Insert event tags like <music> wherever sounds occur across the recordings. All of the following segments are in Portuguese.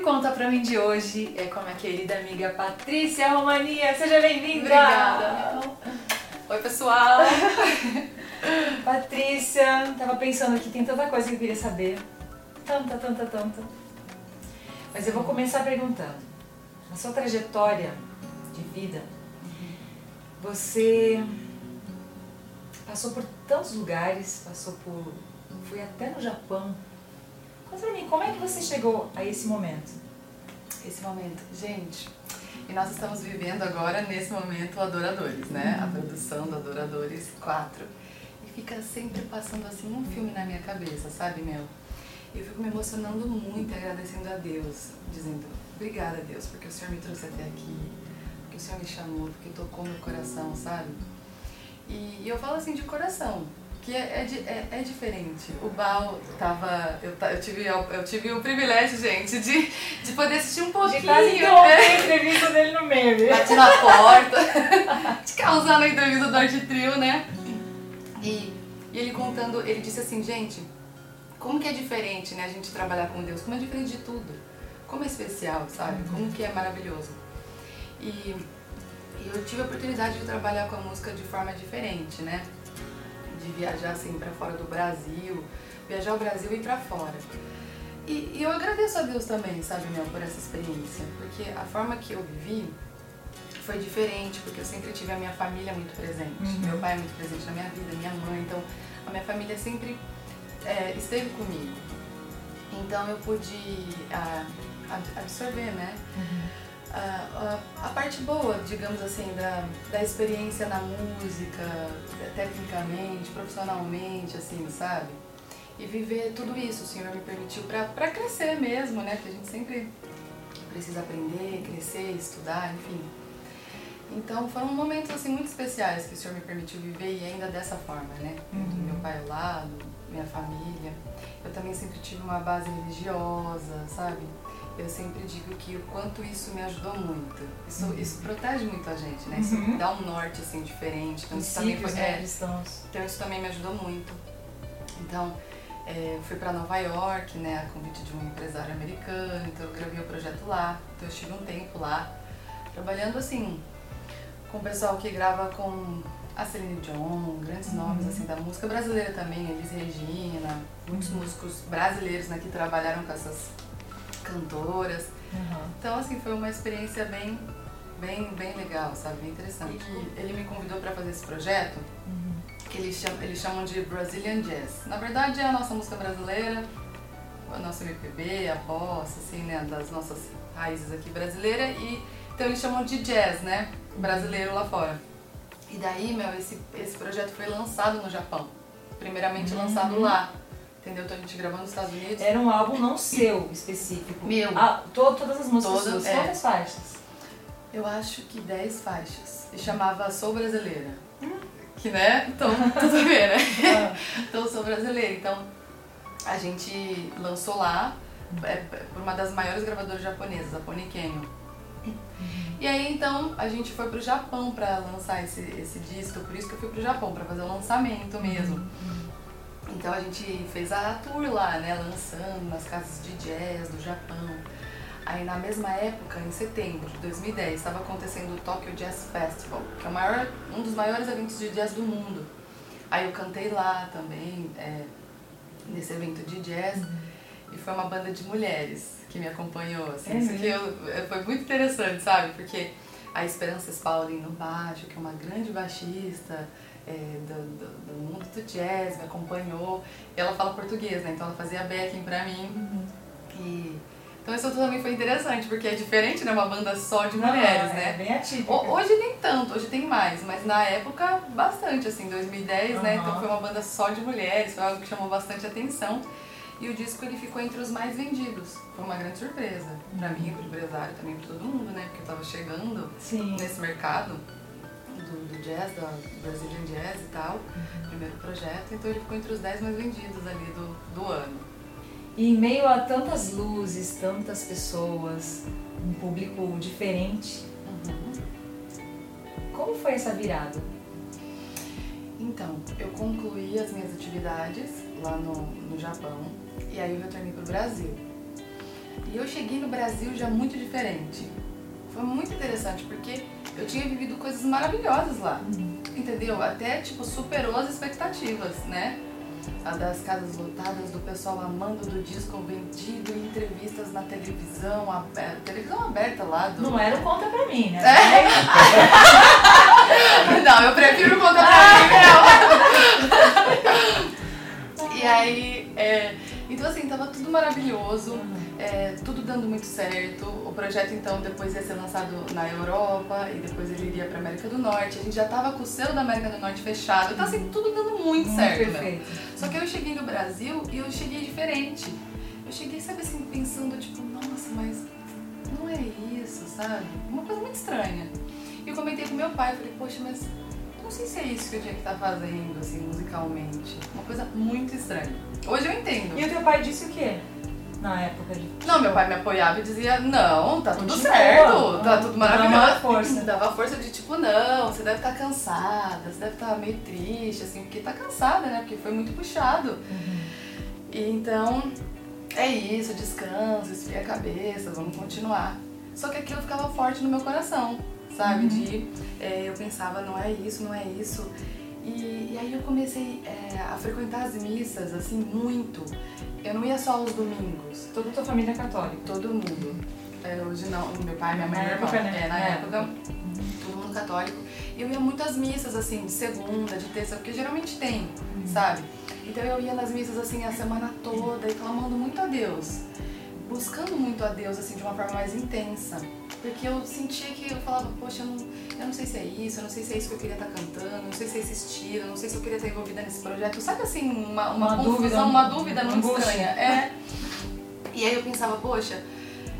o Conta Pra Mim de hoje é com a minha querida amiga Patrícia Romania. Seja bem-vinda! Obrigada. Oi, pessoal! <laughs> Patrícia, tava pensando aqui, tem tanta coisa que eu queria saber. Tanta, tanta, tanta. Mas eu vou começar perguntando. Na sua trajetória de vida, você passou por tantos lugares, passou por. foi até no Japão. Conta pra mim, como é que você chegou a esse momento? Esse momento, gente, e nós estamos vivendo agora, nesse momento, o Adoradores, né? A produção do Adoradores 4. E fica sempre passando assim um filme na minha cabeça, sabe, meu? Eu fico me emocionando muito, agradecendo a Deus, dizendo obrigada, Deus, porque o Senhor me trouxe até aqui, porque o Senhor me chamou, porque tocou meu coração, sabe? E, e eu falo assim de coração, que é, é, é, é diferente. O Bal tava. Eu, eu, tive, a- eu tive o privilégio, gente, de, de poder assistir um pouquinho. De quase né? a entrevista dele no meio, viu? Bati na porta, <laughs> de causar na entrevista do Arte Trio, né? E, e ele contando, ele disse assim, gente, como que é diferente, né, a gente trabalhar com Deus, como é diferente de tudo, como é especial, sabe? Como que é maravilhoso. E, e eu tive a oportunidade de trabalhar com a música de forma diferente, né? De viajar assim para fora do Brasil, viajar o Brasil e ir para fora. E, e eu agradeço a Deus também, sabe, Mel, por essa experiência, porque a forma que eu vivi foi diferente, porque eu sempre tive a minha família muito presente. Uhum. Meu pai é muito presente na minha vida, minha mãe, então a minha família sempre é, esteve comigo. Então eu pude ah, ab- absorver, né? A, a, a parte boa, digamos assim, da, da experiência na música, tecnicamente, profissionalmente, assim, sabe? E viver tudo isso, o Senhor me permitiu pra crescer mesmo, né? Porque a gente sempre precisa aprender, crescer, estudar, enfim. Então foram momentos assim muito especiais que o Senhor me permitiu viver e ainda dessa forma, né? Do meu pai ao lado, minha família. Eu também sempre tive uma base religiosa, sabe? Eu sempre digo que o quanto isso me ajudou muito. Isso, isso protege muito a gente, né? Isso Uhum. dá um norte assim diferente. Então isso também foi, né, é, então isso também me ajudou muito. Então, é, fui para Nova York, né, a convite de um empresário americano, então eu gravei o projeto lá. Então eu estive um tempo lá, trabalhando assim, com o pessoal que grava com a Celine Dion, grandes nomes assim da música brasileira também, Elis Regina, muitos músicos brasileiros né, que trabalharam com essas cantoras. Uhum. Então, assim, foi uma experiência bem, bem, bem legal, sabe? Bem interessante. E ele me convidou para fazer esse projeto, que eles chamam, eles chamam de Brazilian Jazz. Na verdade, é a nossa música brasileira, a nossa MPB, a bossa, assim, né? Das nossas raízes aqui brasileiras. E, então, eles chamam de jazz, né? Brasileiro lá fora. E daí, meu, esse, esse projeto foi lançado no Japão. Primeiramente lançado lá. Entendeu? Então, a gente gravou nos Estados Unidos. Era um álbum não seu, específico. Meu. Ah, to- todas as músicas Todas, é. Quantas faixas? Eu acho que 10 faixas. E chamava Sou Brasileira. Que, né? Então, <laughs> tudo ver, né? Ah, Então, sou brasileira. Então, a gente lançou lá é, por uma das maiores gravadoras japonesas, a Pony Canyon. E aí, então, a gente foi pro Japão pra lançar esse, esse disco. Por isso que eu fui pro Japão, pra fazer o lançamento mesmo. Então, a gente fez a tour lá, né? Lançando nas casas de jazz do Japão. Aí, na mesma época, em setembro de 2010, estava acontecendo o Tokyo Jazz Festival, que é maior, um dos maiores eventos de jazz do mundo. Aí eu cantei lá também, é, nesse evento de jazz, e foi uma banda de mulheres que me acompanhou. Assim, É isso que eu, é, foi muito interessante, sabe? Porque a Esperança Spalding no baixo, que é uma grande baixista é, do, do, do mundo do jazz, me acompanhou. Ela fala português, né? Então ela fazia backing pra mim. E, então isso também foi interessante, porque é diferente, né? Uma banda só de mulheres, não, né? É bem. Ho- Hoje nem tanto, hoje tem mais, mas na época bastante, assim, 2010, né? Aham. Então foi uma banda só de mulheres, foi algo que chamou bastante atenção. E o disco ele ficou entre os mais vendidos. Foi uma grande surpresa pra mim, pro empresário, também pra todo mundo, né? Porque eu tava chegando Sim. nesse mercado do, do jazz, da Brazilian Jazz e tal, primeiro projeto, então ele ficou entre os 10 mais vendidos ali do, do ano. E em meio a tantas luzes, tantas pessoas, um público diferente, como foi essa virada? Então, eu concluí as minhas atividades lá no, no Japão e aí eu retornei pro Brasil. E eu cheguei no Brasil já muito diferente. Foi muito interessante, porque eu tinha vivido coisas maravilhosas lá. Uhum. Entendeu? Até, tipo, superou as expectativas, né? A das casas lotadas, do pessoal amando do disco vendido, entrevistas na televisão, aberta, televisão aberta lá. Do... Não era o conta pra mim, né? É? <laughs> Não, eu prefiro conta pra mim, <laughs> E aí, é... então assim, tava tudo maravilhoso. Uhum é, tudo dando muito certo. O projeto então depois ia ser lançado na Europa e depois ele iria para América do Norte. A gente já tava com o selo da América do Norte fechado. Então assim, tudo dando muito, muito certo. Perfeito. Só que eu cheguei no Brasil e eu cheguei diferente. Eu cheguei, sabe assim, pensando tipo, nossa, mas não é isso, sabe? Uma coisa muito estranha. E eu comentei com meu pai, falei, poxa, mas não sei se é isso que eu tinha que estar tá fazendo, assim, musicalmente. Uma coisa muito estranha. Hoje eu entendo. E o teu pai disse o quê? Na época de. Não, meu pai me apoiava e dizia, não, tá tudo Continua. certo, tá tudo maravilhoso. Dava força. <laughs> Dava força de tipo, não, você deve estar tá cansada, você deve estar tá meio triste, assim, porque tá cansada, né? Porque foi muito puxado. Uhum. E então, é isso, descansa, esfria a cabeça, vamos continuar. Só que aquilo ficava forte no meu coração, sabe? Uhum. De é, eu pensava, não é isso, não é isso. E, e aí eu comecei é, a frequentar as missas, assim, muito. Eu não ia só aos domingos. Toda a tua família é católica? Todo mundo. É, hoje não, meu pai, minha mãe, na meu irmão. Época, né? É, na é. época, todo mundo católico. E eu ia muitas missas, assim, de segunda, de terça, porque geralmente tem, uhum. sabe? Então eu ia nas missas, assim, a semana toda e clamando muito a Deus. Buscando muito a Deus, assim, de uma forma mais intensa. Porque eu sentia que eu falava, poxa, eu não, eu não sei se é isso, eu não sei se é isso que eu queria estar cantando, eu não sei se é esse estilo, eu não sei se eu queria estar envolvida nesse projeto. Sabe assim, uma, uma, uma confusão, dúvida, uma dúvida muito estranha. É. E aí eu pensava, poxa,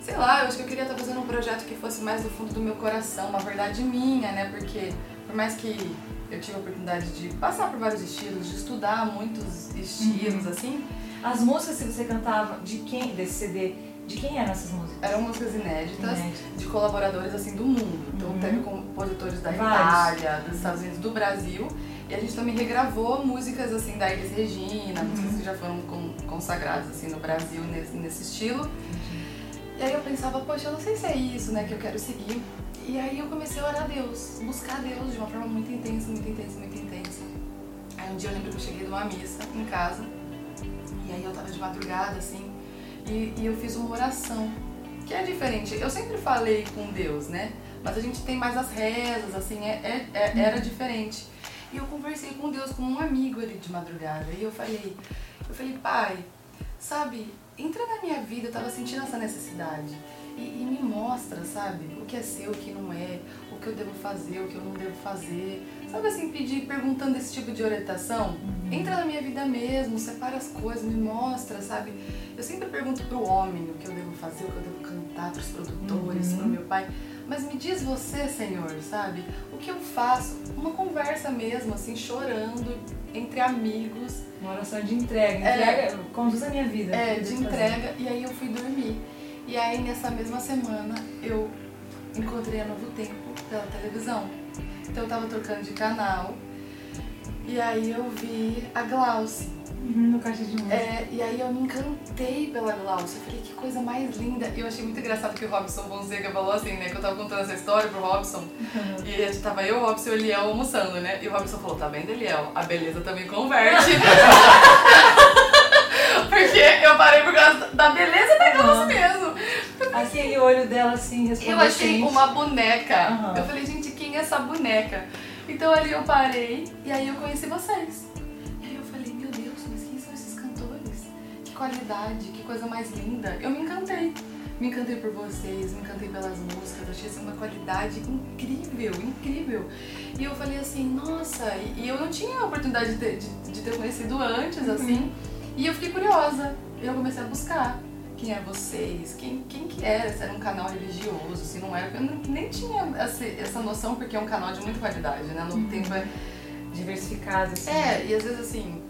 sei lá, eu acho que eu queria estar fazendo um projeto que fosse mais do fundo do meu coração, uma verdade minha, né? Porque por mais que eu tive a oportunidade de passar por vários estilos, de estudar muitos estilos, uhum. assim. As músicas que você cantava, de quem desse CD? De quem eram essas músicas? Eram músicas inéditas de colaboradores assim do mundo. Então uhum. teve compositores da Vários. Itália, dos Estados Unidos, do Brasil. E a gente também regravou músicas assim da Elis Regina, uhum. músicas que já foram consagradas assim no Brasil nesse, nesse estilo. E aí eu pensava, poxa, eu não sei se é isso, né, que eu quero seguir. E aí eu comecei a orar a Deus, buscar a Deus de uma forma muito intensa, muito intensa, muito intensa. Aí um dia eu lembro que eu cheguei numa missa em casa. E aí eu tava de madrugada, assim, e, e eu fiz uma oração, que é diferente. Eu sempre falei com Deus, né? Mas a gente tem mais as rezas, assim, é, é, é, era diferente. E eu conversei com Deus, com um amigo ali de madrugada. E eu falei, eu falei, pai, sabe, entra na minha vida, eu tava sentindo essa necessidade. E, e, me mostra, sabe, o que é seu, o que não é, o que eu devo fazer, o que eu não devo fazer. Sabe assim, pedir, perguntando esse tipo de orientação? Uhum. Entra na minha vida mesmo, separa as coisas, me mostra, sabe? Eu sempre pergunto pro homem o que eu devo fazer, o que eu devo cantar pros produtores, uhum. pro meu pai. Mas me diz você, Senhor, sabe? O que eu faço? Uma conversa mesmo, assim, chorando entre amigos. Uma oração de entrega. É. Entrega é, conduz a minha vida. É, de entrega. Fazer. E aí eu fui dormir. E aí nessa mesma semana eu encontrei a Novo Tempo pela televisão. Então eu tava trocando de canal e aí eu vi a Glauce. Uhum, no caixa de música. É, e aí eu me encantei pela Glauce. Eu falei, que coisa mais linda. E eu achei muito engraçado que o Robson Fonseca falou assim, né? Que eu tava contando essa história pro Robson. Uhum. E a gente tava eu, o Robson e o Eliel almoçando, né? E o Robson falou, tá vendo, Eliel? A beleza também converte. <laughs> Porque eu parei por causa da beleza da Glauce mesmo. Aquele olho dela assim, Eu achei uma boneca. Uhum. Eu falei, gente, quem é essa boneca? Então ali eu parei e aí eu conheci vocês. E aí eu falei, meu Deus, mas quem são esses cantores? Que qualidade, que coisa mais linda. Eu me encantei. Me encantei por vocês, me encantei pelas músicas, achei assim, uma qualidade incrível, incrível. E eu falei assim, nossa, e, eu não tinha a oportunidade de ter, de, de ter conhecido antes, uhum. assim. E eu fiquei curiosa. E eu comecei a buscar quem é vocês, quem, quem que era, se era um canal religioso, se não era. Eu nem tinha essa, essa noção, porque é um canal de muita qualidade, né? No uhum. tempo é diversificado, assim. É, e às vezes assim,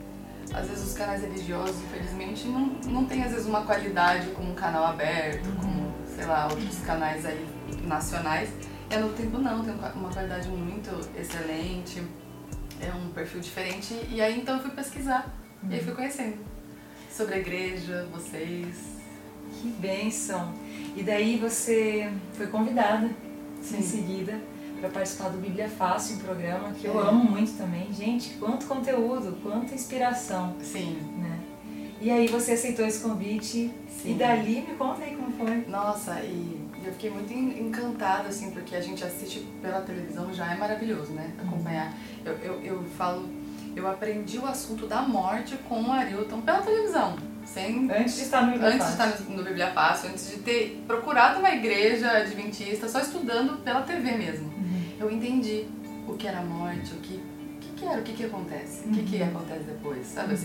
às vezes os canais religiosos, infelizmente, não, não tem às vezes uma qualidade como um canal aberto, uhum. como, sei lá, outros canais aí nacionais. E no tempo não, tem uma qualidade muito excelente, é um perfil diferente. E aí então eu fui pesquisar, uhum. e aí fui conhecendo sobre a igreja, vocês, Que bênção! E daí você foi convidada Sim. em seguida para participar do Bíblia Fácil, um programa que eu é. amo muito também. Gente, quanto conteúdo, quanta inspiração. Sim. Né? E aí você aceitou esse convite Sim. e dali me conta aí como foi. Nossa, e eu fiquei muito encantada, assim, porque a gente assiste pela televisão já é maravilhoso, né? Acompanhar. Eu, eu, eu falo, eu aprendi o assunto da morte com o Arilton pela televisão. Sem, antes de estar no Bíblia Antes Fácil. de estar no, Bíblia Fácil, antes de ter procurado uma igreja adventista, só estudando pela TV mesmo. Uhum. Eu entendi o que era morte, o que, o que, que era, o que, que acontece, uhum. o que, que uhum. acontece depois, sabe uhum.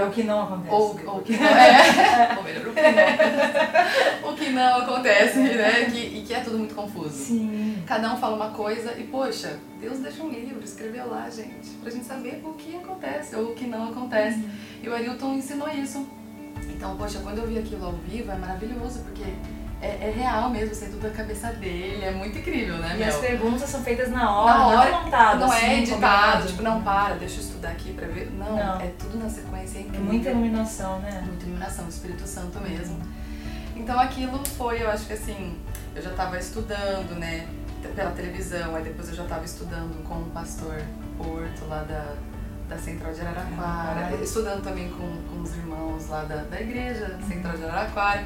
Ou o que não acontece. Ou, ou que não <laughs> é. ou melhor, o que não. <laughs> o que não acontece, né? Que, e que é tudo muito confuso. Sim. Cada um fala uma coisa e, poxa, Deus deixa um livro, escreveu lá, gente, pra gente saber o que acontece ou o que não acontece. Uhum. E o Arilton ensinou isso. Então, poxa, quando eu vi aquilo ao vivo é maravilhoso, porque é, é, real mesmo, sei tudo da cabeça dele, é muito incrível, né? E as perguntas são feitas na hora, na hora não montado, Não assim, é editado, tipo, não para, deixa eu estudar aqui pra ver. Não, não. é tudo na sequência, é incrível. É muita iluminação, né? Muita iluminação, Espírito Santo mesmo. Então aquilo foi, eu acho que assim, eu já estava estudando, né, pela televisão, aí depois eu já estava estudando com o pastor Porto lá da, da Central de Araraquara, ah, estudando também com, com os irmãos lá da, da igreja Central de Araraquara.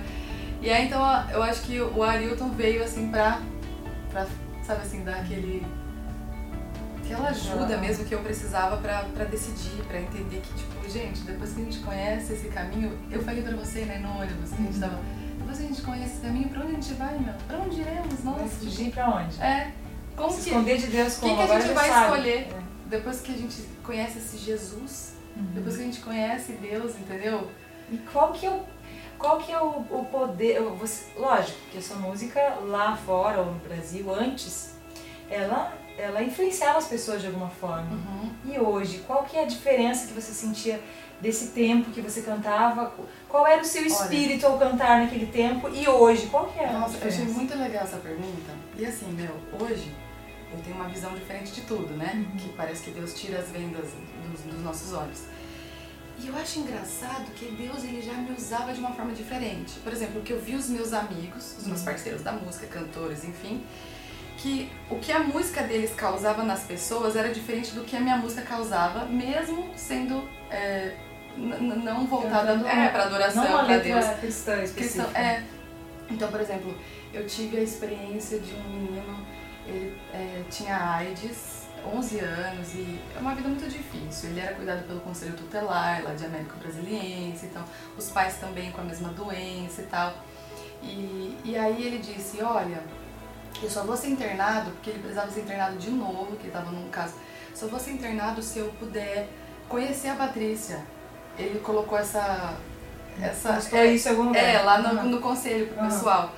E aí então eu acho que o Arilton veio assim pra, pra sabe assim, dar aquele. aquela ajuda mesmo que eu precisava pra, pra decidir, pra entender que, tipo, gente, depois que a gente conhece esse caminho, eu falei pra você, né, no ônibus, que a gente uhum. tava. Depois que a gente conhece esse caminho, pra onde a gente vai, meu? Pra onde iremos? Nossa. Fugir pra onde? É. Como Se que, esconder de Deus como? O que, que a gente vai sabe. escolher? É. Depois que a gente conhece esse Jesus, uhum. depois que a gente conhece Deus, entendeu? E qual que é o qual que é o, o poder. Você, lógico que essa música lá fora, ou no Brasil, antes, ela, ela influenciava as pessoas de alguma forma. Uhum. E hoje, qual que é a diferença que você sentia desse tempo que você cantava? Qual era o seu espírito Olha, ao cantar naquele tempo e hoje? Qual que é Nossa, eu achei muito legal essa pergunta. E assim, meu, hoje eu tenho uma visão diferente de tudo, né? Uhum. Que parece que Deus tira as vendas dos, dos nossos olhos. E eu acho engraçado que Deus ele já me usava de uma forma diferente. Por exemplo, que eu vi os meus amigos, os meus uhum. parceiros da música, cantores, enfim, que o que a música deles causava nas pessoas era diferente do que a minha música causava, mesmo sendo é, não voltada é, para adoração, para Deus. cristã. Cristão, é. Então, por exemplo, eu tive a experiência de um menino, ele é, tinha AIDS, 11 anos e é uma vida muito difícil. Ele era cuidado pelo conselho tutelar lá de Américo Brasiliense, então os pais também com a mesma doença e tal. E, e aí ele disse, olha, eu só vou ser internado, porque ele precisava ser internado de novo, que estava num caso, só vou ser internado se eu puder conhecer a Patrícia. Ele colocou essa... essa é, isso em algum lugar. É, lá no, no conselho pro pessoal.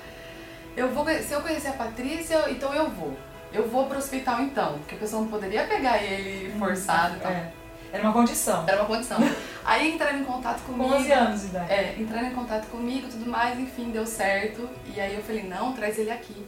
Eu vou, se eu conhecer a Patrícia, então eu vou eu vou pro hospital então, porque a pessoa não poderia pegar ele forçado. Então. É. Era uma condição. Era uma condição. <laughs> Aí entraram em contato comigo. Com 11 anos de idade. É, entraram em contato comigo tudo mais, enfim, deu certo. E aí eu falei, não, traz ele aqui.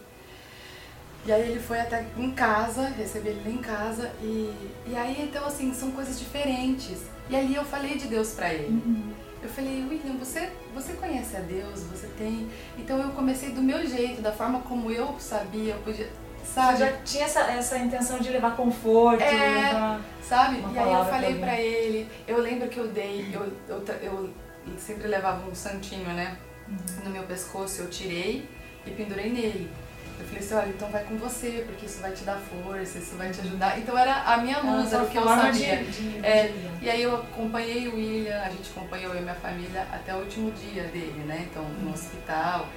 E aí ele foi até em casa, recebi ele em casa. E, e aí, então, assim, são coisas diferentes. E ali eu falei de Deus pra ele. Uhum. Eu falei, William, você, você conhece a Deus, você tem. Então eu comecei do meu jeito, da forma como eu sabia, eu podia sabe? Você já tinha essa, essa intenção de levar conforto, é, levar sabe? E aí eu falei pra ele, eu lembro que eu dei, eu, eu, eu sempre levava um santinho, né? Uhum. No meu pescoço, eu tirei e pendurei nele. Eu falei assim, olha, então vai com você, porque isso vai te dar força, isso vai te ajudar. Então era a minha luz, era o que eu sabia. De, de, é, e aí eu acompanhei o William, a gente acompanhou eu e minha família até o último dia dele, né? Então, no uhum. hospital.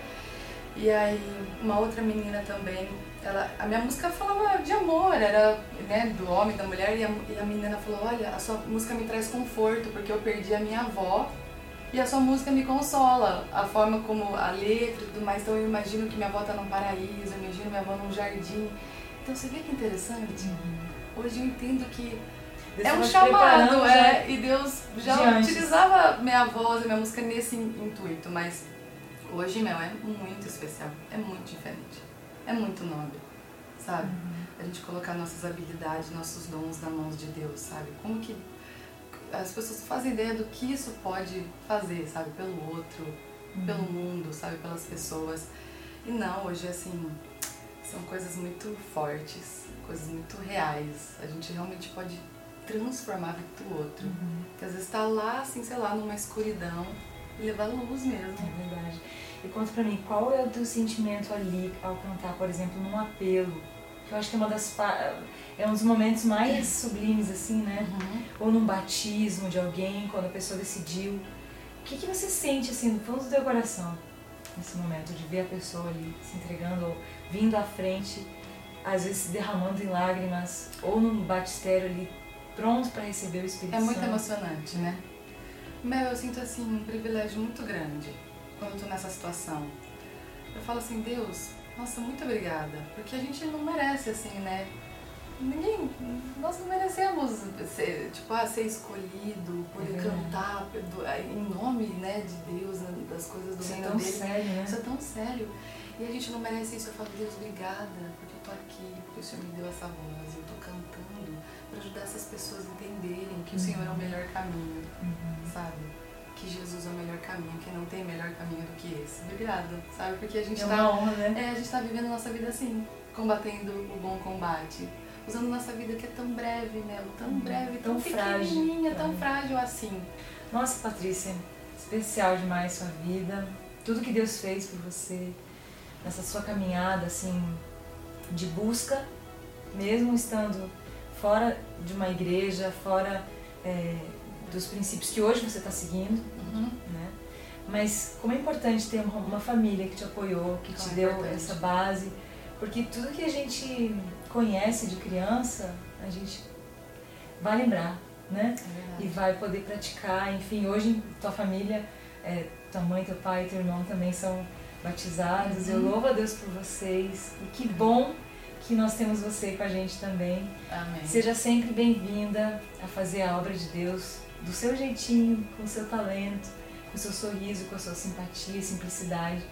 E aí uma outra menina também ela, a minha música falava de amor, era né, do homem, da mulher, e a, e a menina falou, olha, a sua música me traz conforto, porque eu perdi a minha avó, e a sua música me consola, a forma como a letra e tudo mais, então eu imagino que minha avó está num paraíso, eu imagino minha avó num jardim. Então você vê que interessante? Uhum. Hoje eu entendo que Deus é um chamado, é, e Deus já diante. utilizava minha voz minha música nesse intuito, mas hoje, meu, é muito especial, é muito diferente é muito nobre, sabe? Uhum. A gente colocar nossas habilidades, nossos dons na mãos de Deus, sabe? Como que as pessoas fazem ideia do que isso pode fazer, sabe? Pelo outro. uhum. pelo mundo, sabe, pelas pessoas. E não, hoje assim, são coisas muito fortes, coisas muito reais. A gente realmente pode transformar a vida do outro. Uhum. Que às vezes está lá, assim, sei lá, numa escuridão e levar luz mesmo. É verdade. E conta pra mim, qual é o teu sentimento ali ao cantar, por exemplo, num apelo? Que eu acho que é uma das é um dos momentos mais sublimes, assim, né? Uhum. Ou num batismo de alguém, quando a pessoa decidiu. O que, que você sente, assim, no fundo do teu coração, nesse momento, de ver a pessoa ali se entregando, ou vindo à frente, às vezes se derramando em lágrimas, ou num batistério ali, pronto para receber o Espírito Santo? É muito emocionante, né? Meu, eu sinto, assim, um privilégio muito grande quando eu tô nessa situação. Eu falo assim, Deus, nossa, muito obrigada. Porque a gente não merece, assim, né? Ninguém, nós não merecemos ser, tipo, ah, ser escolhido, poder é cantar em nome né, de Deus, né, das coisas do isso é reino é tão dele. Sério, né? Isso é tão sério. E a gente não merece isso. Eu falo, Deus, obrigada, porque eu tô aqui, porque o Senhor me deu essa voz, eu tô cantando para ajudar essas pessoas a entenderem que o Senhor é o melhor caminho, uhum. sabe? Que Jesus é o melhor caminho, que não tem melhor caminho do que esse. Obrigada, sabe? Porque a gente é tá. Honra, né? É, a gente tá vivendo a nossa vida assim, combatendo o bom combate. Usando nossa vida que é tão breve, né? Tão uhum. breve, tão, tão frágil. tão frágil assim. Nossa, Patrícia, especial demais sua vida. Tudo que Deus fez por você, nessa sua caminhada, assim, de busca, mesmo estando fora de uma igreja, fora é, dos princípios que hoje você está seguindo, uhum. né? Mas como é importante ter uma, uma família que te apoiou, que te é deu importante. essa base, porque tudo que a gente conhece de criança, a gente vai lembrar, né? É e vai poder praticar. Enfim, hoje tua família, é, tua mãe, teu pai, teu irmão também são batizados. Uhum. Eu louvo a Deus por vocês. E que bom que nós temos você com a gente também. Amém. Seja sempre bem-vinda a fazer a obra de Deus do seu jeitinho, com o seu talento, com o seu sorriso, com a sua simpatia, simplicidade.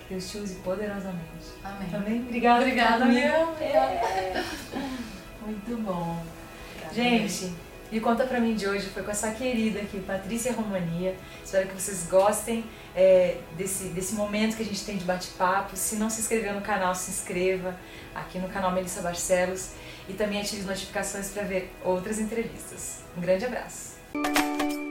Que Deus te use poderosamente. Amém. Também? Obrigada. Obrigada. É. <laughs> Muito bom. Obrigada, Gente, e conta pra mim de hoje foi com essa querida aqui, Patrícia Romania. Espero que vocês gostem é, desse, desse momento que a gente tem de bate-papo. Se não se inscreveu no canal, se inscreva aqui no canal Melissa Barcelos e também ative as notificações para ver outras entrevistas. Um grande abraço! Música